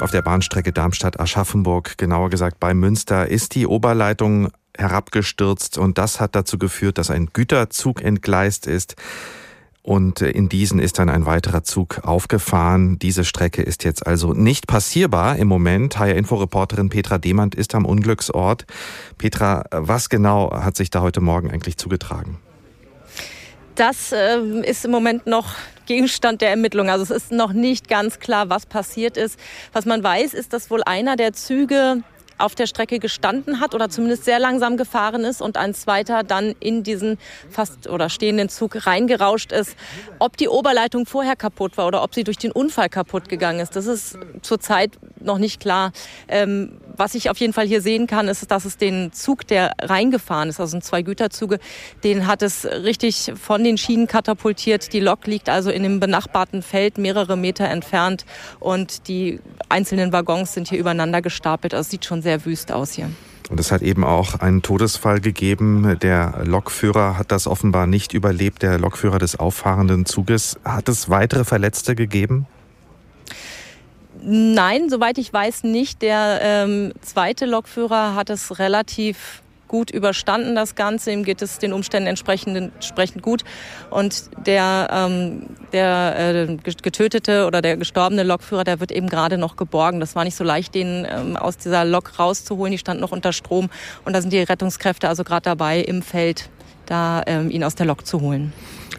Auf der Bahnstrecke Darmstadt-Aschaffenburg, genauer gesagt bei Münster, ist die Oberleitung herabgestürzt und das hat dazu geführt, dass ein Güterzug entgleist ist. Und in diesen ist dann ein weiterer Zug aufgefahren. Diese Strecke ist jetzt also nicht passierbar im Moment. HR-Info-Reporterin Petra Demand ist am Unglücksort. Petra, was genau hat sich da heute Morgen eigentlich zugetragen? Das äh, ist im Moment noch Gegenstand der Ermittlungen. Also es ist noch nicht ganz klar, was passiert ist. Was man weiß, ist, dass wohl einer der Züge auf der Strecke gestanden hat oder zumindest sehr langsam gefahren ist und ein zweiter dann in diesen fast oder stehenden Zug reingerauscht ist. Ob die Oberleitung vorher kaputt war oder ob sie durch den Unfall kaputt gegangen ist, das ist zurzeit noch nicht klar. Ähm, was ich auf jeden Fall hier sehen kann, ist, dass es den Zug, der reingefahren ist, also zwei Güterzüge, den hat es richtig von den Schienen katapultiert. Die Lok liegt also in dem benachbarten Feld mehrere Meter entfernt und die einzelnen Waggons sind hier übereinander gestapelt. Also sieht schon sehr wüst aus hier. Und es hat eben auch einen Todesfall gegeben. Der Lokführer hat das offenbar nicht überlebt, der Lokführer des auffahrenden Zuges. Hat es weitere Verletzte gegeben? Nein, soweit ich weiß nicht. Der ähm, zweite Lokführer hat es relativ gut überstanden, das Ganze. Ihm geht es den Umständen entsprechend, entsprechend gut. Und der, ähm, der äh, getötete oder der gestorbene Lokführer, der wird eben gerade noch geborgen. Das war nicht so leicht, den ähm, aus dieser Lok rauszuholen. Die stand noch unter Strom. Und da sind die Rettungskräfte also gerade dabei, im Feld da ähm, ihn aus der Lok zu holen.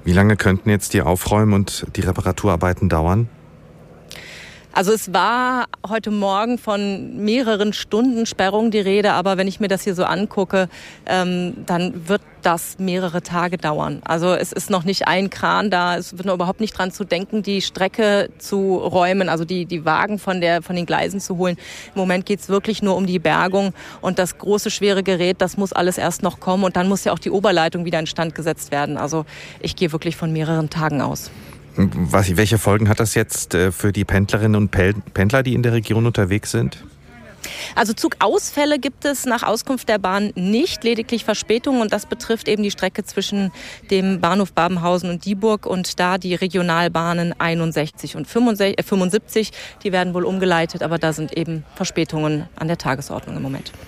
Wie lange könnten jetzt die Aufräumen und die Reparaturarbeiten dauern? Also es war heute Morgen von mehreren Stunden Sperrung die Rede, aber wenn ich mir das hier so angucke, ähm, dann wird das mehrere Tage dauern. Also es ist noch nicht ein Kran da, es wird noch überhaupt nicht dran zu denken, die Strecke zu räumen, also die, die Wagen von, der, von den Gleisen zu holen. Im Moment geht's wirklich nur um die Bergung und das große, schwere Gerät, das muss alles erst noch kommen und dann muss ja auch die Oberleitung wieder instand gesetzt werden. Also ich gehe wirklich von mehreren Tagen aus. Was, welche Folgen hat das jetzt äh, für die Pendlerinnen und Pendler, die in der Region unterwegs sind? Also Zugausfälle gibt es nach Auskunft der Bahn nicht, lediglich Verspätungen und das betrifft eben die Strecke zwischen dem Bahnhof Babenhausen und Dieburg und da die Regionalbahnen 61 und 75, die werden wohl umgeleitet, aber da sind eben Verspätungen an der Tagesordnung im Moment.